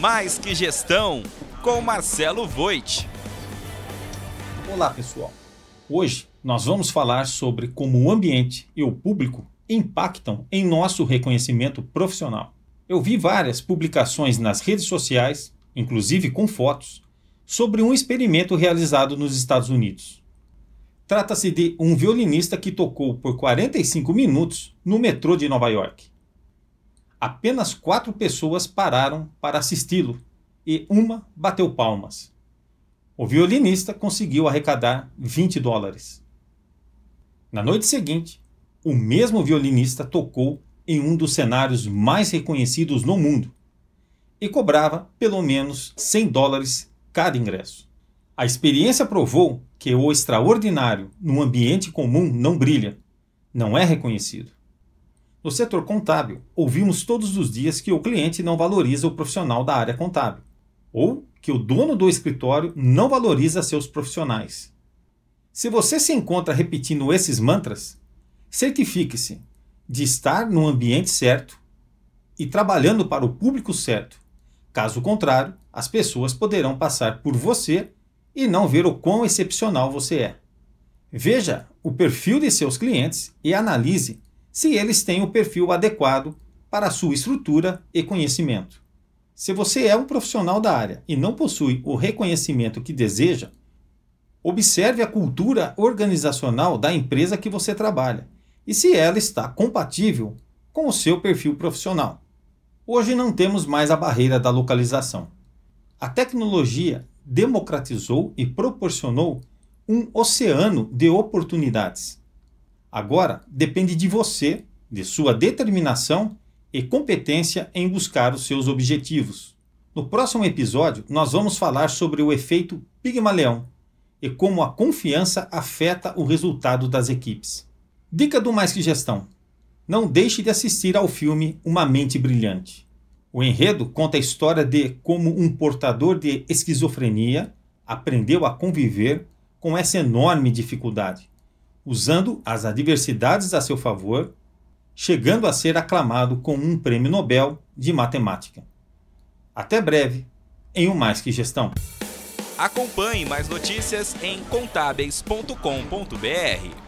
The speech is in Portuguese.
Mais que Gestão, com Marcelo Voit. Olá, pessoal. Hoje nós vamos falar sobre como o ambiente e o público impactam em nosso reconhecimento profissional. Eu vi várias publicações nas redes sociais, inclusive com fotos, sobre um experimento realizado nos Estados Unidos. Trata-se de um violinista que tocou por 45 minutos no metrô de Nova York. Apenas quatro pessoas pararam para assisti-lo e uma bateu palmas. O violinista conseguiu arrecadar 20 dólares. Na noite seguinte, o mesmo violinista tocou em um dos cenários mais reconhecidos no mundo e cobrava pelo menos 100 dólares cada ingresso. A experiência provou que o extraordinário num ambiente comum não brilha, não é reconhecido. No setor contábil, ouvimos todos os dias que o cliente não valoriza o profissional da área contábil, ou que o dono do escritório não valoriza seus profissionais. Se você se encontra repetindo esses mantras, certifique-se de estar no ambiente certo e trabalhando para o público certo. Caso contrário, as pessoas poderão passar por você e não ver o quão excepcional você é. Veja o perfil de seus clientes e analise se eles têm o perfil adequado para a sua estrutura e conhecimento. Se você é um profissional da área e não possui o reconhecimento que deseja, observe a cultura organizacional da empresa que você trabalha e se ela está compatível com o seu perfil profissional. Hoje não temos mais a barreira da localização. A tecnologia democratizou e proporcionou um oceano de oportunidades. Agora depende de você, de sua determinação e competência em buscar os seus objetivos. No próximo episódio, nós vamos falar sobre o efeito Pigmaleão e como a confiança afeta o resultado das equipes. Dica do Mais Que Gestão: não deixe de assistir ao filme Uma Mente Brilhante. O enredo conta a história de como um portador de esquizofrenia aprendeu a conviver com essa enorme dificuldade usando as adversidades a seu favor, chegando a ser aclamado com um prêmio Nobel de matemática. Até breve, em um Mais Que Gestão. Acompanhe mais notícias em contábeis.com.br.